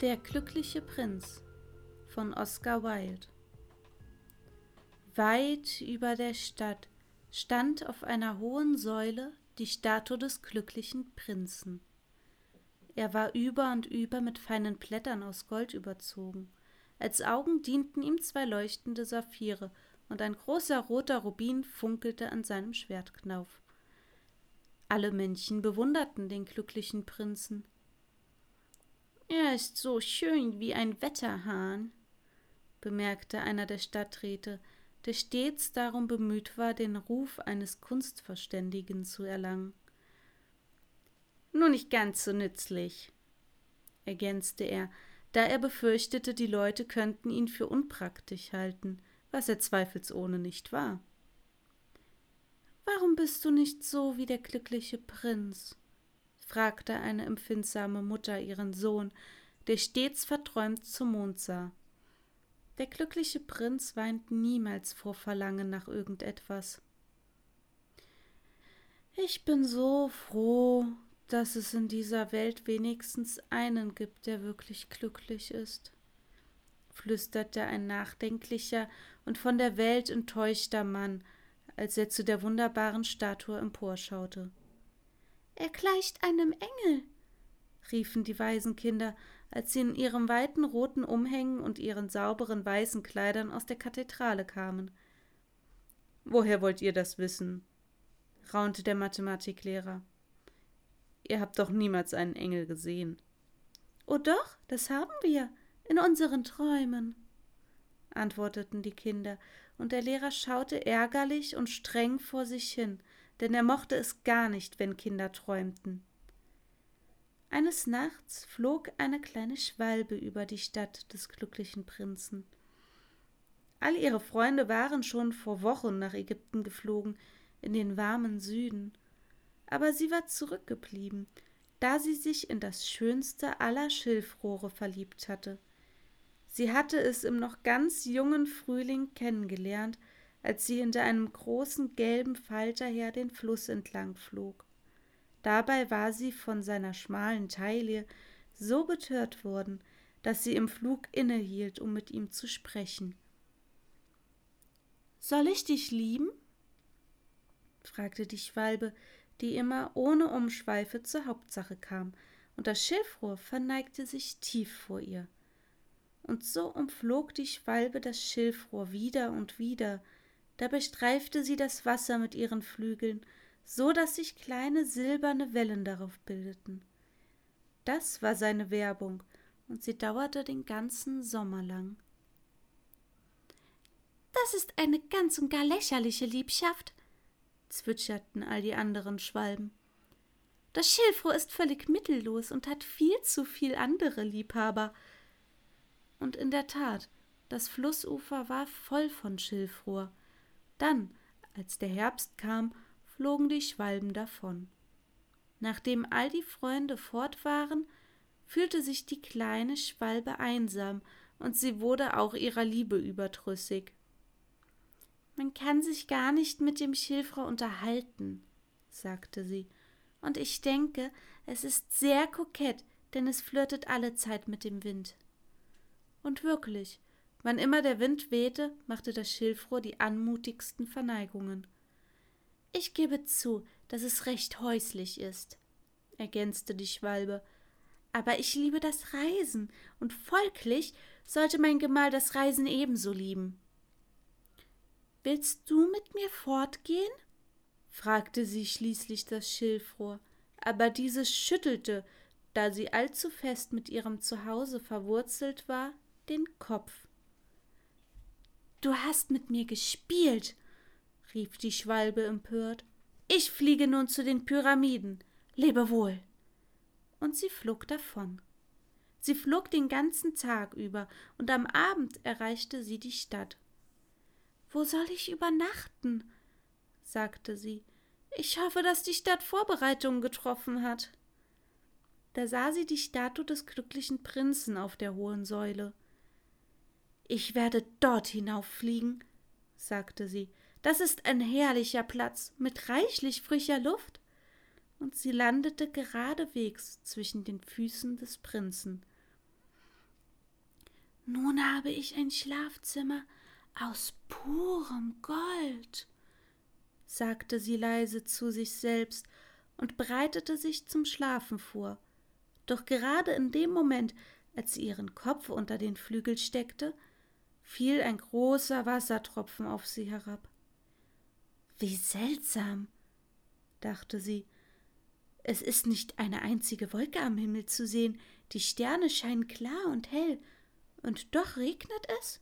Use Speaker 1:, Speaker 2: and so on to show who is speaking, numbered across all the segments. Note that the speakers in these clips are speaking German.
Speaker 1: Der glückliche Prinz von Oscar Wilde Weit über der Stadt stand auf einer hohen Säule die Statue des glücklichen Prinzen. Er war über und über mit feinen Blättern aus Gold überzogen. Als Augen dienten ihm zwei leuchtende Saphire, und ein großer roter Rubin funkelte an seinem Schwertknauf. Alle Männchen bewunderten den glücklichen Prinzen. Er ist so schön wie ein Wetterhahn, bemerkte einer der Stadträte, der stets darum bemüht war, den Ruf eines Kunstverständigen zu erlangen. Nur nicht ganz so nützlich, ergänzte er, da er befürchtete, die Leute könnten ihn für unpraktisch halten, was er zweifelsohne nicht war. Warum bist du nicht so wie der glückliche Prinz? Fragte eine empfindsame Mutter ihren Sohn, der stets verträumt zum Mond sah. Der glückliche Prinz weint niemals vor Verlangen nach irgendetwas. Ich bin so froh, dass es in dieser Welt wenigstens einen gibt, der wirklich glücklich ist, flüsterte ein nachdenklicher und von der Welt enttäuschter Mann, als er zu der wunderbaren Statue emporschaute. Er gleicht einem Engel, riefen die Waisenkinder, als sie in ihren weiten roten Umhängen und ihren sauberen weißen Kleidern aus der Kathedrale kamen. Woher wollt ihr das wissen? raunte der Mathematiklehrer. Ihr habt doch niemals einen Engel gesehen. Oh doch, das haben wir, in unseren Träumen, antworteten die Kinder, und der Lehrer schaute ärgerlich und streng vor sich hin, denn er mochte es gar nicht, wenn Kinder träumten. Eines Nachts flog eine kleine Schwalbe über die Stadt des glücklichen Prinzen. All ihre Freunde waren schon vor Wochen nach Ägypten geflogen, in den warmen Süden, aber sie war zurückgeblieben, da sie sich in das schönste aller Schilfrohre verliebt hatte. Sie hatte es im noch ganz jungen Frühling kennengelernt als sie hinter einem großen gelben Falter her den Fluss entlang flog. Dabei war sie von seiner schmalen Taille so betört worden, dass sie im Flug innehielt, um mit ihm zu sprechen. Soll ich dich lieben? fragte die Schwalbe, die immer ohne Umschweife zur Hauptsache kam, und das Schilfrohr verneigte sich tief vor ihr. Und so umflog die Schwalbe das Schilfrohr wieder und wieder, Dabei streifte sie das Wasser mit ihren Flügeln, so dass sich kleine silberne Wellen darauf bildeten. Das war seine Werbung, und sie dauerte den ganzen Sommer lang. Das ist eine ganz und gar lächerliche Liebschaft, zwitscherten all die anderen Schwalben. Das Schilfrohr ist völlig mittellos und hat viel zu viel andere Liebhaber. Und in der Tat, das Flussufer war voll von Schilfrohr. Dann, als der Herbst kam, flogen die Schwalben davon. Nachdem all die Freunde fort waren, fühlte sich die kleine Schwalbe einsam, und sie wurde auch ihrer Liebe überdrüssig. Man kann sich gar nicht mit dem Schilfrohr unterhalten, sagte sie, und ich denke, es ist sehr kokett, denn es flirtet alle Zeit mit dem Wind. Und wirklich, wann immer der Wind wehte, machte das Schilfrohr die anmutigsten Verneigungen. Ich gebe zu, dass es recht häuslich ist, ergänzte die Schwalbe, aber ich liebe das Reisen, und folglich sollte mein Gemahl das Reisen ebenso lieben. Willst du mit mir fortgehen? fragte sie schließlich das Schilfrohr, aber dieses schüttelte, da sie allzu fest mit ihrem Zuhause verwurzelt war, den Kopf. Du hast mit mir gespielt, rief die Schwalbe empört. Ich fliege nun zu den Pyramiden. Lebe wohl. Und sie flog davon. Sie flog den ganzen Tag über, und am Abend erreichte sie die Stadt. Wo soll ich übernachten? sagte sie. Ich hoffe, dass die Stadt Vorbereitungen getroffen hat. Da sah sie die Statue des glücklichen Prinzen auf der hohen Säule. Ich werde dort hinauffliegen, sagte sie. Das ist ein herrlicher Platz mit reichlich frischer Luft. Und sie landete geradewegs zwischen den Füßen des Prinzen. Nun habe ich ein Schlafzimmer aus purem Gold, sagte sie leise zu sich selbst und bereitete sich zum Schlafen vor. Doch gerade in dem Moment, als sie ihren Kopf unter den Flügel steckte, fiel ein großer Wassertropfen auf sie herab. Wie seltsam, dachte sie. Es ist nicht eine einzige Wolke am Himmel zu sehen, die Sterne scheinen klar und hell, und doch regnet es?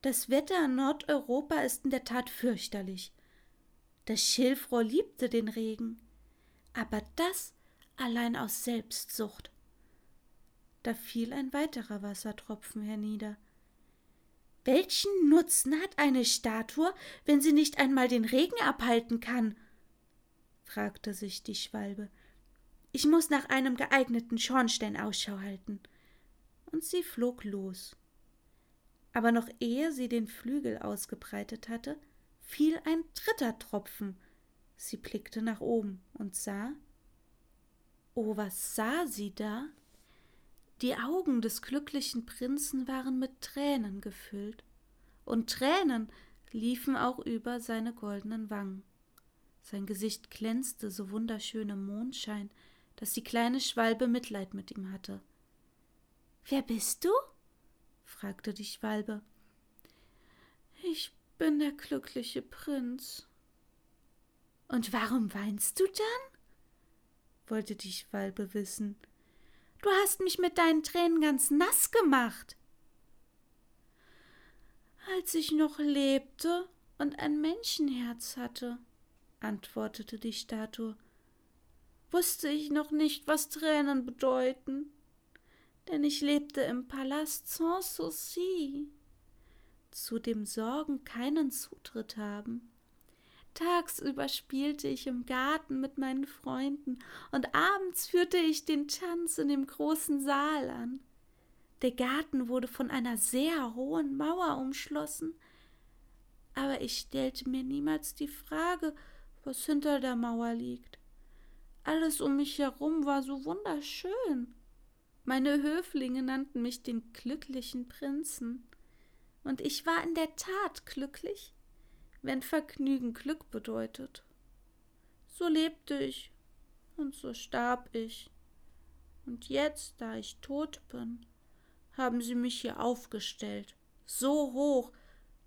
Speaker 1: Das Wetter in Nordeuropa ist in der Tat fürchterlich. Das Schilfrohr liebte den Regen, aber das allein aus Selbstsucht. Da fiel ein weiterer Wassertropfen hernieder. Welchen Nutzen hat eine Statue, wenn sie nicht einmal den Regen abhalten kann? fragte sich die Schwalbe. Ich muss nach einem geeigneten Schornstein Ausschau halten. Und sie flog los. Aber noch ehe sie den Flügel ausgebreitet hatte, fiel ein dritter Tropfen. Sie blickte nach oben und sah. Oh, was sah sie da? Die Augen des glücklichen Prinzen waren mit Tränen gefüllt, und Tränen liefen auch über seine goldenen Wangen. Sein Gesicht glänzte so wunderschön im Mondschein, dass die kleine Schwalbe Mitleid mit ihm hatte. Wer bist du? fragte die Schwalbe. Ich bin der glückliche Prinz. Und warum weinst du dann? wollte die Schwalbe wissen. Du hast mich mit deinen Tränen ganz nass gemacht. Als ich noch lebte und ein Menschenherz hatte, antwortete die Statue, wusste ich noch nicht, was Tränen bedeuten, denn ich lebte im Palast Sans Souci zu dem Sorgen keinen Zutritt haben. Tagsüber spielte ich im Garten mit meinen Freunden und abends führte ich den Tanz in dem großen Saal an. Der Garten wurde von einer sehr hohen Mauer umschlossen, aber ich stellte mir niemals die Frage, was hinter der Mauer liegt. Alles um mich herum war so wunderschön. Meine Höflinge nannten mich den glücklichen Prinzen und ich war in der Tat glücklich, wenn Vergnügen Glück bedeutet. So lebte ich und so starb ich. Und jetzt, da ich tot bin, haben sie mich hier aufgestellt, so hoch,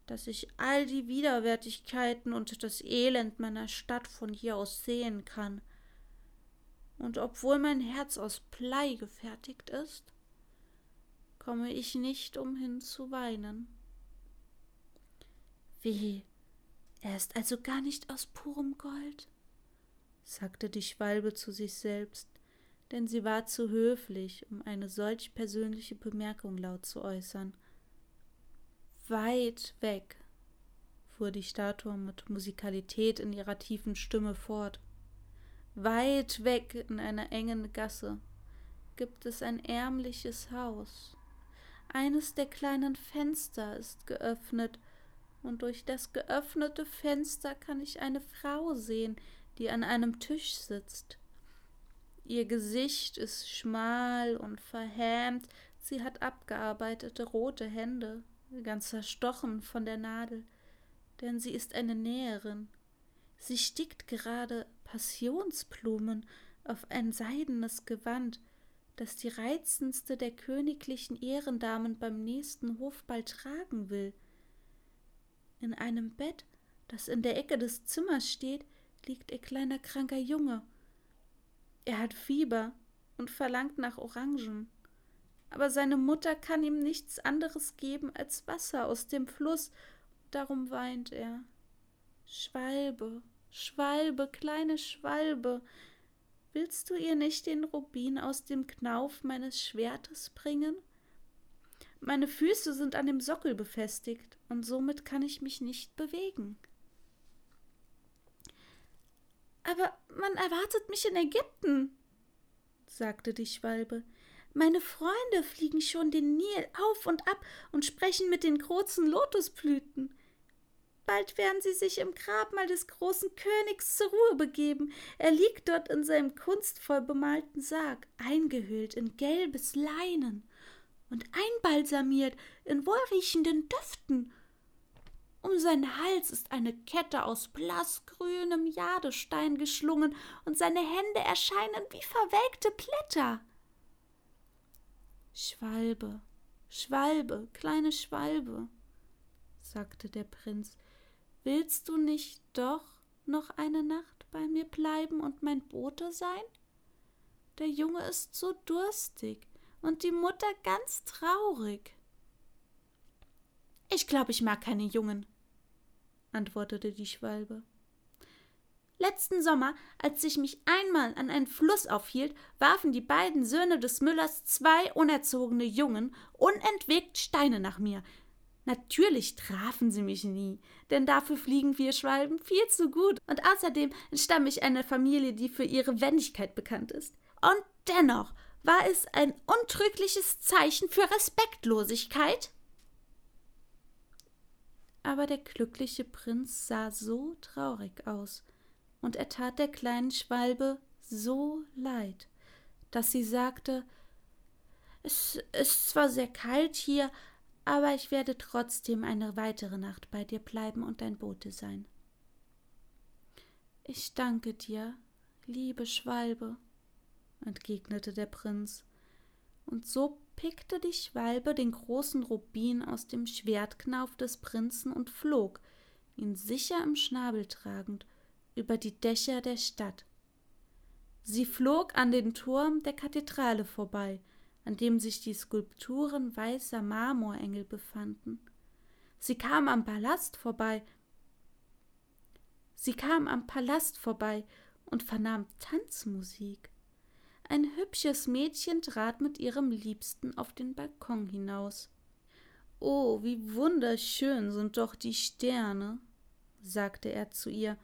Speaker 1: dass ich all die Widerwärtigkeiten und das Elend meiner Stadt von hier aus sehen kann. Und obwohl mein Herz aus Blei gefertigt ist, komme ich nicht umhin zu weinen. Wie, er ist also gar nicht aus purem Gold? sagte die Schwalbe zu sich selbst, denn sie war zu höflich, um eine solch persönliche Bemerkung laut zu äußern. Weit weg, fuhr die Statue mit Musikalität in ihrer tiefen Stimme fort. Weit weg in einer engen Gasse gibt es ein ärmliches Haus. Eines der kleinen Fenster ist geöffnet, und durch das geöffnete Fenster kann ich eine Frau sehen, die an einem Tisch sitzt. Ihr Gesicht ist schmal und verhämt, sie hat abgearbeitete rote Hände, ganz zerstochen von der Nadel, denn sie ist eine Näherin. Sie stickt gerade Passionsblumen auf ein seidenes Gewand, das die reizendste der königlichen Ehrendamen beim nächsten Hofball tragen will. In einem Bett, das in der Ecke des Zimmers steht, liegt ihr kleiner kranker Junge. Er hat Fieber und verlangt nach Orangen. Aber seine Mutter kann ihm nichts anderes geben als Wasser aus dem Fluss, darum weint er. Schwalbe, Schwalbe, kleine Schwalbe, willst du ihr nicht den Rubin aus dem Knauf meines Schwertes bringen? Meine Füße sind an dem Sockel befestigt, und somit kann ich mich nicht bewegen. Aber man erwartet mich in Ägypten, sagte die Schwalbe. Meine Freunde fliegen schon den Nil auf und ab und sprechen mit den großen Lotusblüten. Bald werden sie sich im Grabmal des großen Königs zur Ruhe begeben. Er liegt dort in seinem kunstvoll bemalten Sarg, eingehüllt in gelbes Leinen und einbalsamiert in wohlriechenden Düften um seinen Hals ist eine Kette aus blassgrünem Jadestein geschlungen, und seine Hände erscheinen wie verwelkte Blätter. Schwalbe, Schwalbe, kleine Schwalbe, sagte der Prinz, willst du nicht doch noch eine Nacht bei mir bleiben und mein Bote sein? Der Junge ist so durstig und die Mutter ganz traurig. Ich glaube, ich mag keine Jungen, antwortete die Schwalbe. Letzten Sommer, als ich mich einmal an einen Fluss aufhielt, warfen die beiden Söhne des Müllers zwei unerzogene Jungen unentwegt Steine nach mir. Natürlich trafen sie mich nie, denn dafür fliegen wir Schwalben viel zu gut, und außerdem entstamme ich einer Familie, die für ihre Wendigkeit bekannt ist. Und dennoch war es ein untrügliches Zeichen für Respektlosigkeit, aber der glückliche Prinz sah so traurig aus, und er tat der kleinen Schwalbe so leid, dass sie sagte Es ist zwar sehr kalt hier, aber ich werde trotzdem eine weitere Nacht bei dir bleiben und dein Bote sein. Ich danke dir, liebe Schwalbe, entgegnete der Prinz, und so pickte die Schwalbe den großen Rubin aus dem Schwertknauf des Prinzen und flog, ihn sicher im Schnabel tragend, über die Dächer der Stadt. Sie flog an den Turm der Kathedrale vorbei, an dem sich die Skulpturen weißer Marmorengel befanden. Sie kam am Palast vorbei. Sie kam am Palast vorbei und vernahm Tanzmusik. Ein hübsches Mädchen trat mit ihrem Liebsten auf den Balkon hinaus. Oh, wie wunderschön sind doch die Sterne, sagte er zu ihr,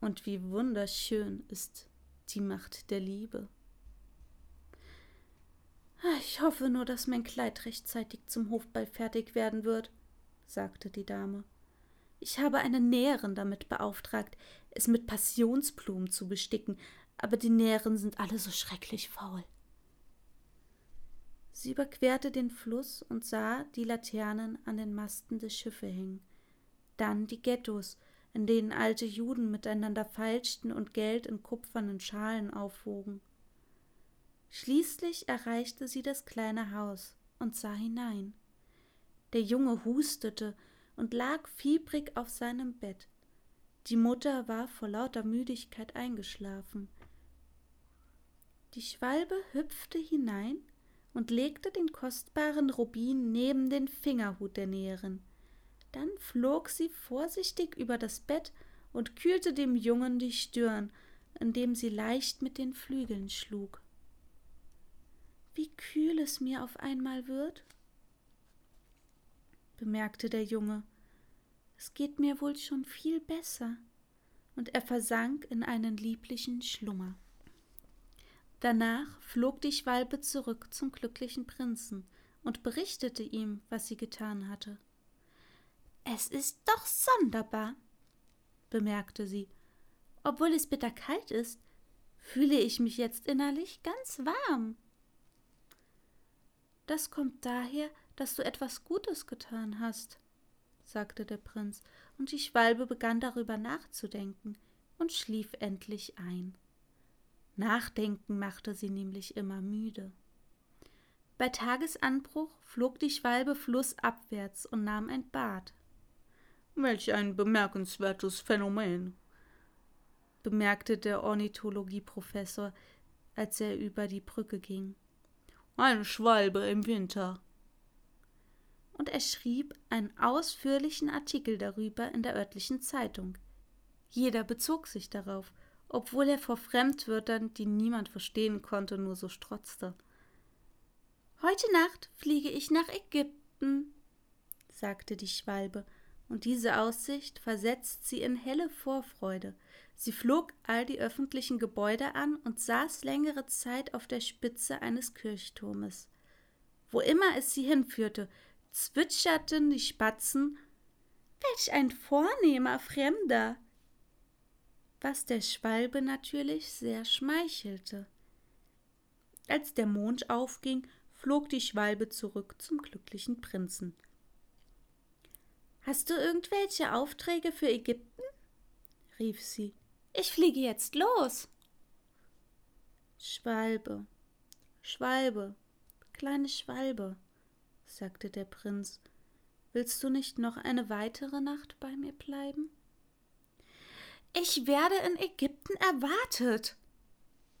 Speaker 1: und wie wunderschön ist die Macht der Liebe. Ich hoffe nur, dass mein Kleid rechtzeitig zum Hofball fertig werden wird, sagte die Dame. Ich habe eine Näherin damit beauftragt, es mit Passionsblumen zu besticken, aber die Näheren sind alle so schrecklich faul. Sie überquerte den Fluss und sah die Laternen an den Masten der Schiffe hängen, dann die Ghettos, in denen alte Juden miteinander feilschten und Geld in kupfernen Schalen aufwogen. Schließlich erreichte sie das kleine Haus und sah hinein. Der Junge hustete und lag fiebrig auf seinem Bett. Die Mutter war vor lauter Müdigkeit eingeschlafen. Die Schwalbe hüpfte hinein und legte den kostbaren Rubin neben den Fingerhut der Näherin. Dann flog sie vorsichtig über das Bett und kühlte dem Jungen die Stirn, indem sie leicht mit den Flügeln schlug. Wie kühl es mir auf einmal wird, bemerkte der Junge. Es geht mir wohl schon viel besser. Und er versank in einen lieblichen Schlummer. Danach flog die Schwalbe zurück zum glücklichen Prinzen und berichtete ihm, was sie getan hatte. Es ist doch sonderbar, bemerkte sie. Obwohl es bitterkalt ist, fühle ich mich jetzt innerlich ganz warm. Das kommt daher, dass du etwas Gutes getan hast, sagte der Prinz, und die Schwalbe begann darüber nachzudenken und schlief endlich ein. Nachdenken machte sie nämlich immer müde. Bei Tagesanbruch flog die Schwalbe flussabwärts und nahm ein Bad.
Speaker 2: Welch ein bemerkenswertes Phänomen, bemerkte der Ornithologieprofessor, als er über die Brücke ging. Eine Schwalbe im Winter.
Speaker 1: Und er schrieb einen ausführlichen Artikel darüber in der örtlichen Zeitung. Jeder bezog sich darauf, obwohl er vor Fremdwörtern, die niemand verstehen konnte, nur so strotzte. Heute Nacht fliege ich nach Ägypten, sagte die Schwalbe, und diese Aussicht versetzt sie in helle Vorfreude. Sie flog all die öffentlichen Gebäude an und saß längere Zeit auf der Spitze eines Kirchturmes. Wo immer es sie hinführte, zwitscherten die Spatzen Welch ein vornehmer Fremder. Was der Schwalbe natürlich sehr schmeichelte. Als der Mond aufging, flog die Schwalbe zurück zum glücklichen Prinzen. Hast du irgendwelche Aufträge für Ägypten? rief sie. Ich fliege jetzt los. Schwalbe, Schwalbe, kleine Schwalbe, sagte der Prinz, willst du nicht noch eine weitere Nacht bei mir bleiben? Ich werde in Ägypten erwartet,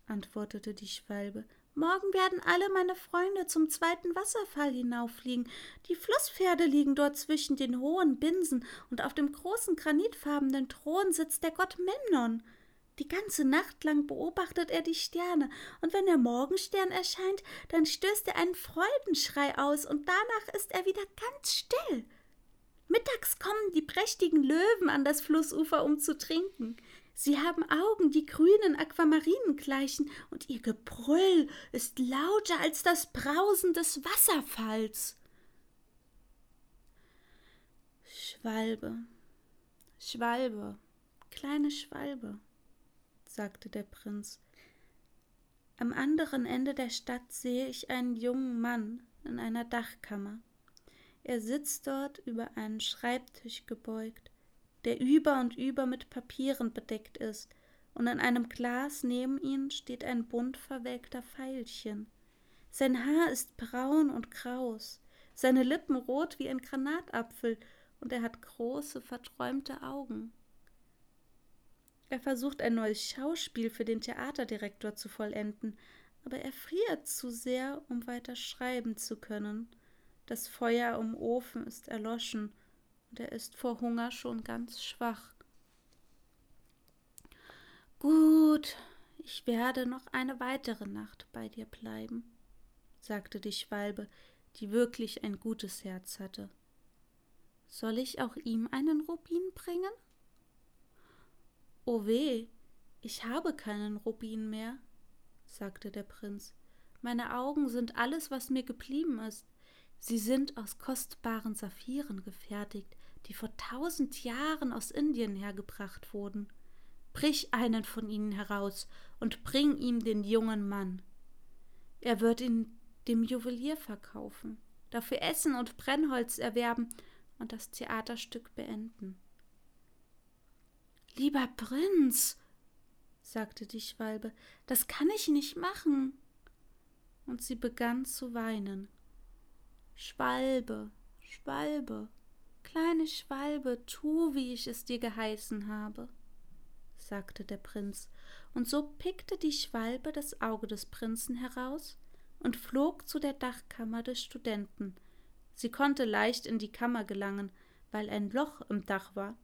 Speaker 1: antwortete die Schwalbe. Morgen werden alle meine Freunde zum zweiten Wasserfall hinauffliegen. Die Flusspferde liegen dort zwischen den hohen Binsen, und auf dem großen granitfarbenen Thron sitzt der Gott Memnon. Die ganze Nacht lang beobachtet er die Sterne, und wenn der Morgenstern erscheint, dann stößt er einen Freudenschrei aus, und danach ist er wieder ganz still. Mittags kommen die prächtigen Löwen an das Flussufer, um zu trinken. Sie haben Augen, die grünen Aquamarinen gleichen, und ihr Gebrüll ist lauter als das Brausen des Wasserfalls. Schwalbe, Schwalbe, kleine Schwalbe, sagte der Prinz. Am anderen Ende der Stadt sehe ich einen jungen Mann in einer Dachkammer. Er sitzt dort über einen Schreibtisch gebeugt der über und über mit Papieren bedeckt ist, und an einem Glas neben ihm steht ein bunt verwelkter Veilchen. Sein Haar ist braun und kraus, seine Lippen rot wie ein Granatapfel, und er hat große, verträumte Augen. Er versucht ein neues Schauspiel für den Theaterdirektor zu vollenden, aber er friert zu sehr, um weiter schreiben zu können. Das Feuer im Ofen ist erloschen, und er ist vor Hunger schon ganz schwach. Gut, ich werde noch eine weitere Nacht bei dir bleiben, sagte die Schwalbe, die wirklich ein gutes Herz hatte. Soll ich auch ihm einen Rubin bringen? Oh weh, ich habe keinen Rubin mehr, sagte der Prinz. Meine Augen sind alles, was mir geblieben ist. Sie sind aus kostbaren Saphiren gefertigt, die vor tausend Jahren aus Indien hergebracht wurden. Brich einen von ihnen heraus und bring ihm den jungen Mann. Er wird ihn dem Juwelier verkaufen, dafür Essen und Brennholz erwerben und das Theaterstück beenden. Lieber Prinz, sagte die Schwalbe, das kann ich nicht machen. Und sie begann zu weinen. Schwalbe, Schwalbe, Kleine Schwalbe, tu, wie ich es dir geheißen habe, sagte der Prinz, und so pickte die Schwalbe das Auge des Prinzen heraus und flog zu der Dachkammer des Studenten. Sie konnte leicht in die Kammer gelangen, weil ein Loch im Dach war.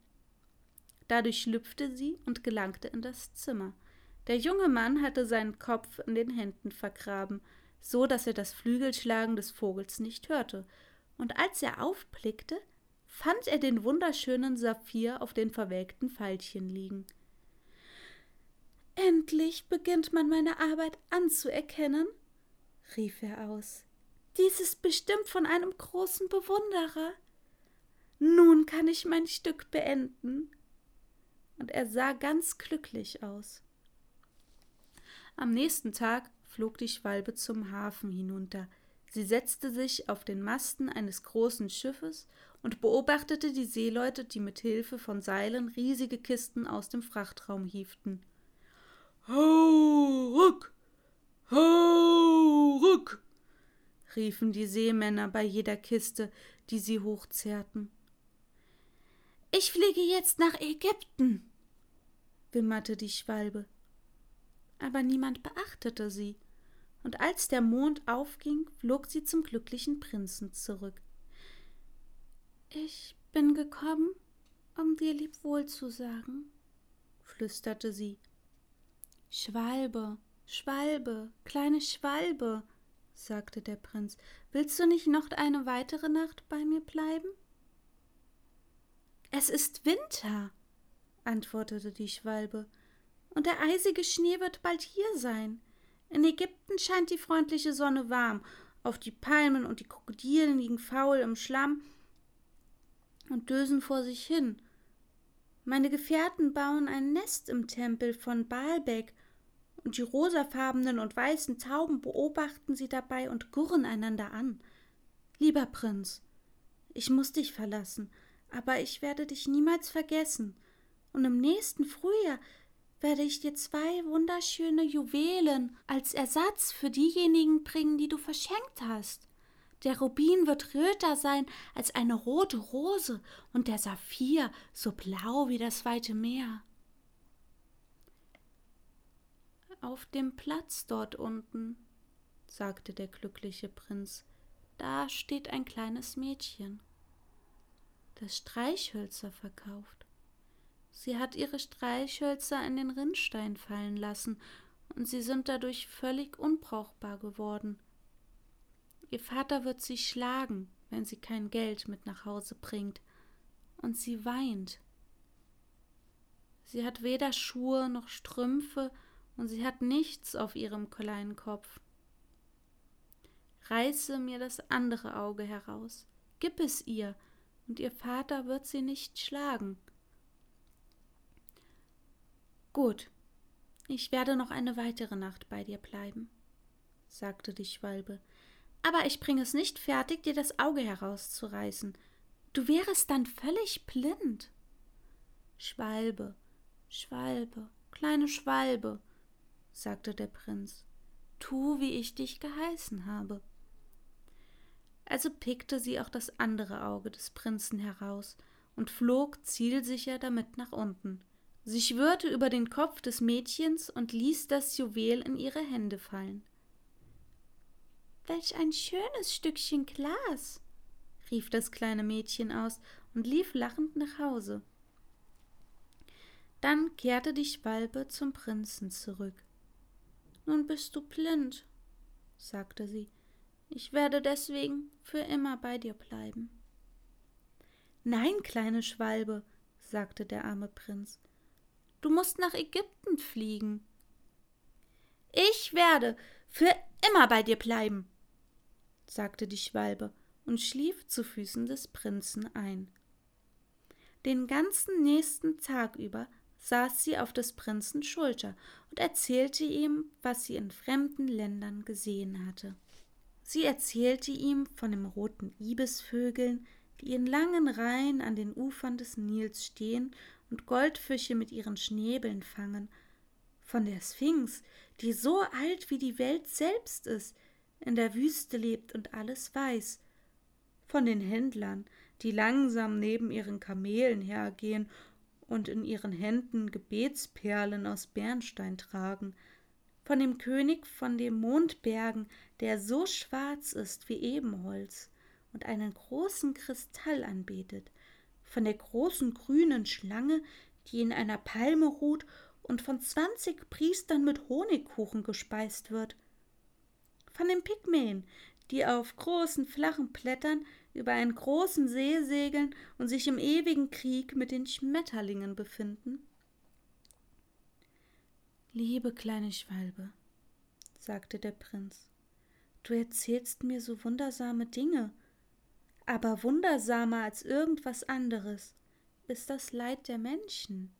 Speaker 1: Dadurch schlüpfte sie und gelangte in das Zimmer. Der junge Mann hatte seinen Kopf in den Händen vergraben, so dass er das Flügelschlagen des Vogels nicht hörte, und als er aufblickte, fand er den wunderschönen Saphir auf den verwelkten Veilchen liegen. Endlich beginnt man meine Arbeit anzuerkennen, rief er aus. Dies ist bestimmt von einem großen Bewunderer. Nun kann ich mein Stück beenden. und er sah ganz glücklich aus. Am nächsten Tag flog die Schwalbe zum Hafen hinunter. Sie setzte sich auf den Masten eines großen Schiffes und beobachtete die Seeleute, die mit Hilfe von Seilen riesige Kisten aus dem Frachtraum hieften. Hau ruck! Hau ruck! riefen die Seemänner bei jeder Kiste, die sie hochzerrten. Ich fliege jetzt nach Ägypten, wimmerte die Schwalbe. Aber niemand beachtete sie, und als der Mond aufging, flog sie zum glücklichen Prinzen zurück. Ich bin gekommen, um dir Lebwohl zu sagen, flüsterte sie. Schwalbe, Schwalbe, kleine Schwalbe, sagte der Prinz, willst du nicht noch eine weitere Nacht bei mir bleiben? Es ist Winter, antwortete die Schwalbe, und der eisige Schnee wird bald hier sein. In Ägypten scheint die freundliche Sonne warm, auf die Palmen und die Krokodilen liegen faul im Schlamm und dösen vor sich hin. Meine Gefährten bauen ein Nest im Tempel von Baalbek, und die rosafarbenen und weißen Tauben beobachten sie dabei und gurren einander an. Lieber Prinz, ich muss dich verlassen, aber ich werde dich niemals vergessen, und im nächsten Frühjahr werde ich dir zwei wunderschöne Juwelen als Ersatz für diejenigen bringen, die du verschenkt hast. Der Rubin wird röter sein als eine rote Rose und der Saphir so blau wie das weite Meer. Auf dem Platz dort unten, sagte der glückliche Prinz, da steht ein kleines Mädchen das Streichhölzer verkauft. Sie hat ihre Streichhölzer in den Rinnstein fallen lassen, und sie sind dadurch völlig unbrauchbar geworden. Ihr Vater wird sie schlagen, wenn sie kein Geld mit nach Hause bringt, und sie weint. Sie hat weder Schuhe noch Strümpfe, und sie hat nichts auf ihrem kleinen Kopf. Reiße mir das andere Auge heraus, gib es ihr, und ihr Vater wird sie nicht schlagen. Gut, ich werde noch eine weitere Nacht bei dir bleiben, sagte die Schwalbe, aber ich bringe es nicht fertig, dir das Auge herauszureißen. Du wärest dann völlig blind. Schwalbe, Schwalbe, kleine Schwalbe, sagte der Prinz, tu, wie ich dich geheißen habe also pickte sie auch das andere Auge des Prinzen heraus und flog zielsicher damit nach unten. Sie schwirrte über den Kopf des Mädchens und ließ das Juwel in ihre Hände fallen. Welch ein schönes Stückchen Glas, rief das kleine Mädchen aus und lief lachend nach Hause. Dann kehrte die Schwalbe zum Prinzen zurück. Nun bist du blind, sagte sie. Ich werde deswegen für immer bei dir bleiben. Nein, kleine Schwalbe, sagte der arme Prinz, du musst nach Ägypten fliegen. Ich werde für immer bei dir bleiben, sagte die Schwalbe und schlief zu Füßen des Prinzen ein. Den ganzen nächsten Tag über saß sie auf des Prinzen Schulter und erzählte ihm, was sie in fremden Ländern gesehen hatte. Sie erzählte ihm von den roten Ibisvögeln, die in langen Reihen an den Ufern des Nils stehen und Goldfische mit ihren Schnäbeln fangen, von der Sphinx, die so alt wie die Welt selbst ist, in der Wüste lebt und alles weiß, von den Händlern, die langsam neben ihren Kamelen hergehen und in ihren Händen Gebetsperlen aus Bernstein tragen, von dem König von den Mondbergen, der so schwarz ist wie Ebenholz und einen großen Kristall anbetet, von der großen grünen Schlange, die in einer Palme ruht und von zwanzig Priestern mit Honigkuchen gespeist wird, von den Pygmäen, die auf großen flachen Blättern über einen großen See segeln und sich im ewigen Krieg mit den Schmetterlingen befinden, Liebe kleine Schwalbe, sagte der Prinz, du erzählst mir so wundersame Dinge, aber wundersamer als irgendwas anderes ist das Leid der Menschen.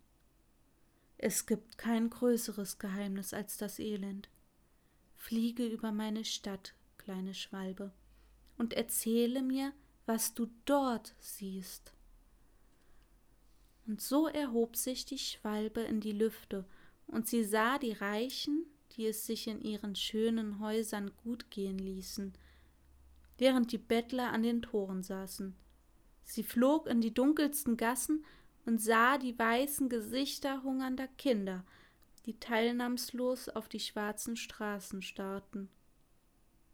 Speaker 1: Es gibt kein größeres Geheimnis als das Elend. Fliege über meine Stadt, kleine Schwalbe, und erzähle mir, was du dort siehst. Und so erhob sich die Schwalbe in die Lüfte, und sie sah die Reichen, die es sich in ihren schönen Häusern gut gehen ließen, während die Bettler an den Toren saßen. Sie flog in die dunkelsten Gassen und sah die weißen Gesichter hungernder Kinder, die teilnahmslos auf die schwarzen Straßen starrten.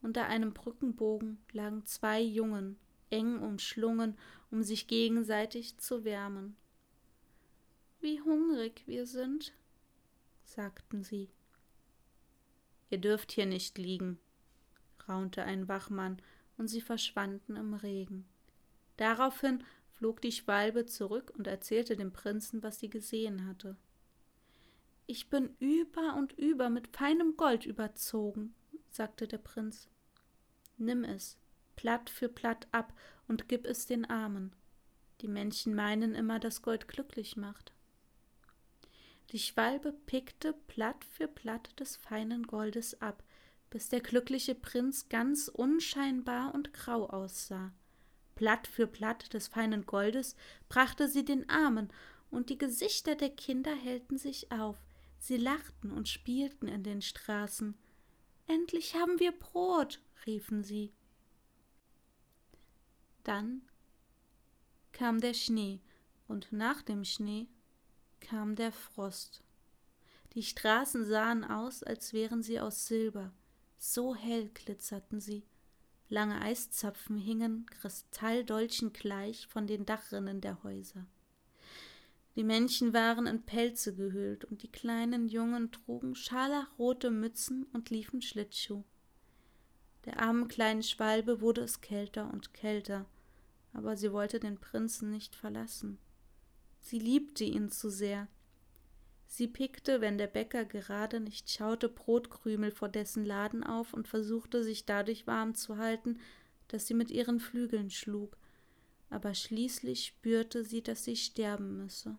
Speaker 1: Unter einem Brückenbogen lagen zwei Jungen, eng umschlungen, um sich gegenseitig zu wärmen. Wie hungrig wir sind, sagten sie. Ihr dürft hier nicht liegen, raunte ein Wachmann, und sie verschwanden im Regen. Daraufhin flog die Schwalbe zurück und erzählte dem Prinzen, was sie gesehen hatte. Ich bin über und über mit feinem Gold überzogen, sagte der Prinz. Nimm es, Platt für Platt ab und gib es den Armen. Die Menschen meinen immer, dass Gold glücklich macht. Die Schwalbe pickte Platt für Platt des feinen Goldes ab, bis der glückliche Prinz ganz unscheinbar und grau aussah. Platt für Platt des feinen Goldes brachte sie den Armen, und die Gesichter der Kinder hellten sich auf, sie lachten und spielten in den Straßen. Endlich haben wir Brot, riefen sie. Dann kam der Schnee, und nach dem Schnee kam der Frost. Die Straßen sahen aus, als wären sie aus Silber, so hell glitzerten sie. Lange Eiszapfen hingen Kristalldolchen gleich von den Dachrinnen der Häuser. Die Männchen waren in Pelze gehüllt und die kleinen Jungen trugen scharlachrote Mützen und liefen Schlittschuh. Der armen kleinen Schwalbe wurde es kälter und kälter, aber sie wollte den Prinzen nicht verlassen. Sie liebte ihn zu sehr. Sie pickte, wenn der Bäcker gerade nicht schaute, Brotkrümel vor dessen Laden auf und versuchte, sich dadurch warm zu halten, dass sie mit ihren Flügeln schlug. Aber schließlich spürte sie, dass sie sterben müsse.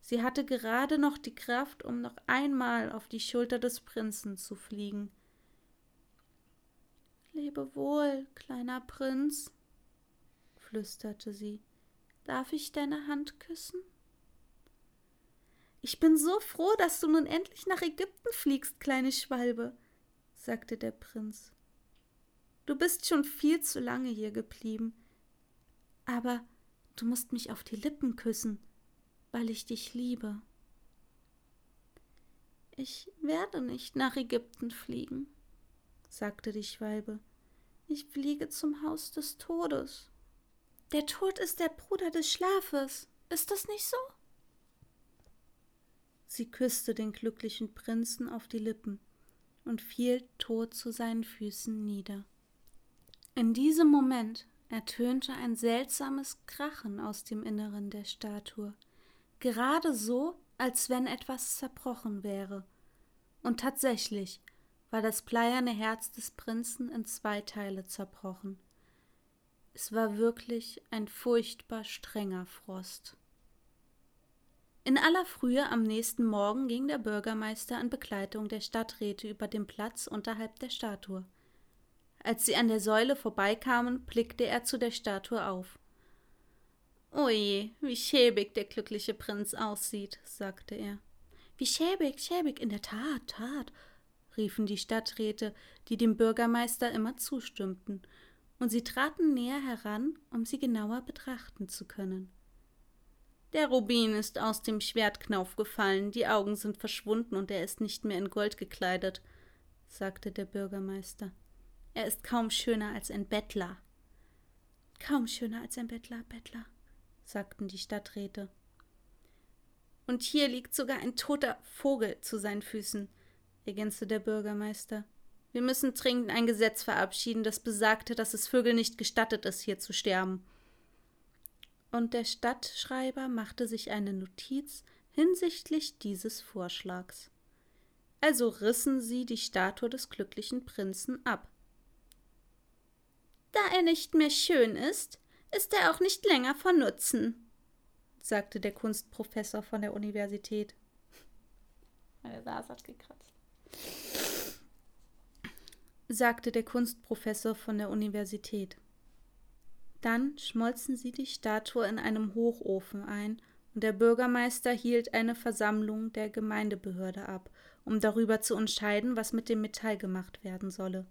Speaker 1: Sie hatte gerade noch die Kraft, um noch einmal auf die Schulter des Prinzen zu fliegen. Lebe wohl, kleiner Prinz, flüsterte sie. Darf ich deine Hand küssen? Ich bin so froh, dass du nun endlich nach Ägypten fliegst, kleine Schwalbe, sagte der Prinz. Du bist schon viel zu lange hier geblieben. Aber du musst mich auf die Lippen küssen, weil ich dich liebe. Ich werde nicht nach Ägypten fliegen, sagte die Schwalbe. Ich fliege zum Haus des Todes. Der Tod ist der Bruder des Schlafes. Ist das nicht so? Sie küsste den glücklichen Prinzen auf die Lippen und fiel tot zu seinen Füßen nieder. In diesem Moment ertönte ein seltsames Krachen aus dem Inneren der Statue, gerade so, als wenn etwas zerbrochen wäre. Und tatsächlich war das bleierne Herz des Prinzen in zwei Teile zerbrochen. Es war wirklich ein furchtbar strenger Frost. In aller Frühe am nächsten Morgen ging der Bürgermeister in Begleitung der Stadträte über den Platz unterhalb der Statue. Als sie an der Säule vorbeikamen, blickte er zu der Statue auf. Oje, wie schäbig der glückliche Prinz aussieht, sagte er. Wie schäbig, schäbig, in der Tat, Tat, riefen die Stadträte, die dem Bürgermeister immer zustimmten und sie traten näher heran, um sie genauer betrachten zu können. Der Rubin ist aus dem Schwertknauf gefallen, die Augen sind verschwunden und er ist nicht mehr in Gold gekleidet, sagte der Bürgermeister. Er ist kaum schöner als ein Bettler. Kaum schöner als ein Bettler, Bettler, sagten die Stadträte. Und hier liegt sogar ein toter Vogel zu seinen Füßen, ergänzte der Bürgermeister. Wir müssen dringend ein Gesetz verabschieden, das besagte, dass es Vögeln nicht gestattet ist, hier zu sterben. Und der Stadtschreiber machte sich eine Notiz hinsichtlich dieses Vorschlags. Also rissen sie die Statue des glücklichen Prinzen ab. Da er nicht mehr schön ist, ist er auch nicht länger von Nutzen, sagte der Kunstprofessor von der Universität. Nase hat gekratzt. sagte der Kunstprofessor von der Universität. Dann schmolzen sie die Statue in einem Hochofen ein und der Bürgermeister hielt eine Versammlung der Gemeindebehörde ab, um darüber zu entscheiden, was mit dem Metall gemacht werden solle.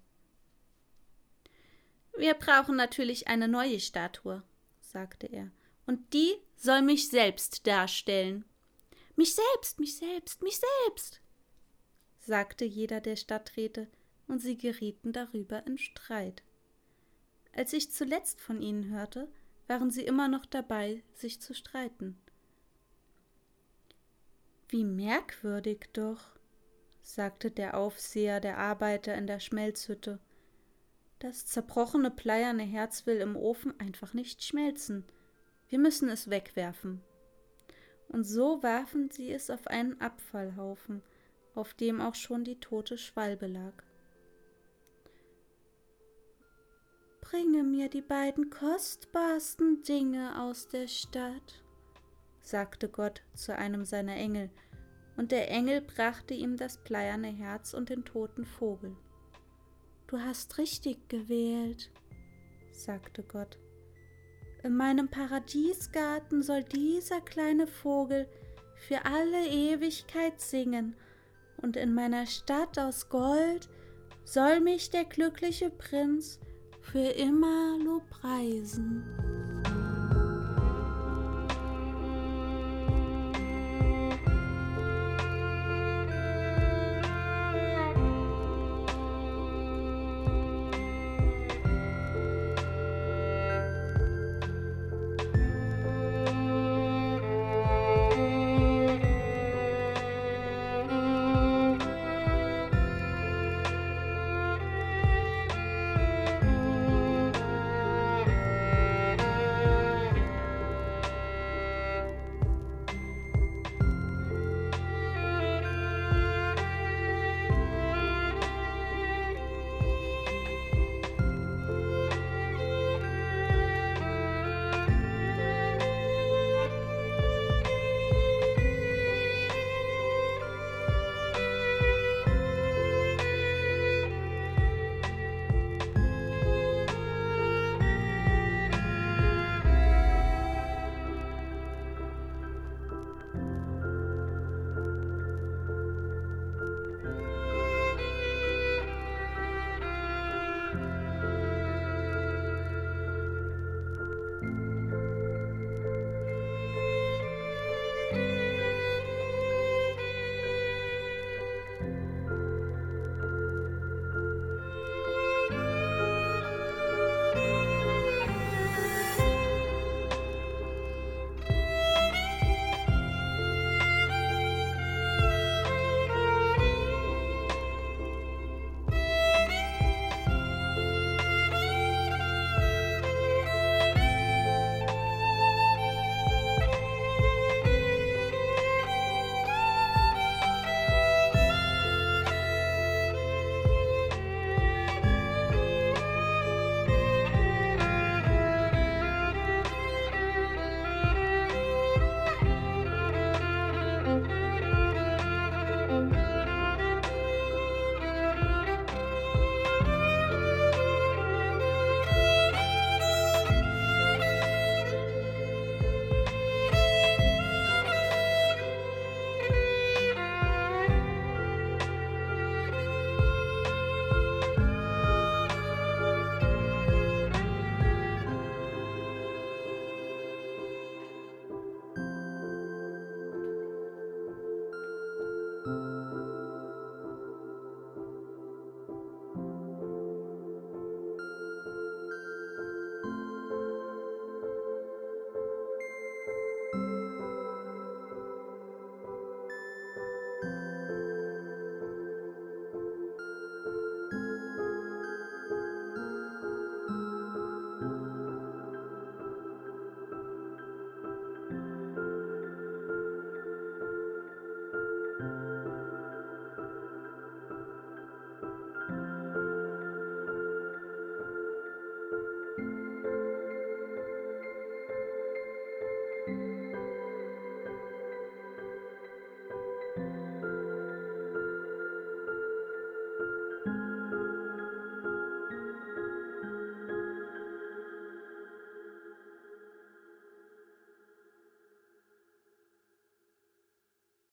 Speaker 1: Wir brauchen natürlich eine neue Statue, sagte er, und die soll mich selbst darstellen. Mich selbst, mich selbst, mich selbst, sagte jeder der Stadträte, und sie gerieten darüber in Streit. Als ich zuletzt von ihnen hörte, waren sie immer noch dabei, sich zu streiten. Wie merkwürdig doch, sagte der Aufseher der Arbeiter in der Schmelzhütte. Das zerbrochene bleierne Herz will im Ofen einfach nicht schmelzen. Wir müssen es wegwerfen. Und so warfen sie es auf einen Abfallhaufen, auf dem auch schon die tote Schwalbe lag. Bringe mir die beiden kostbarsten Dinge aus der Stadt, sagte Gott zu einem seiner Engel, und der Engel brachte ihm das bleierne Herz und den toten Vogel. Du hast richtig gewählt, sagte Gott. In meinem Paradiesgarten soll dieser kleine Vogel für alle Ewigkeit singen, und in meiner Stadt aus Gold soll mich der glückliche Prinz für immer Lobpreisen.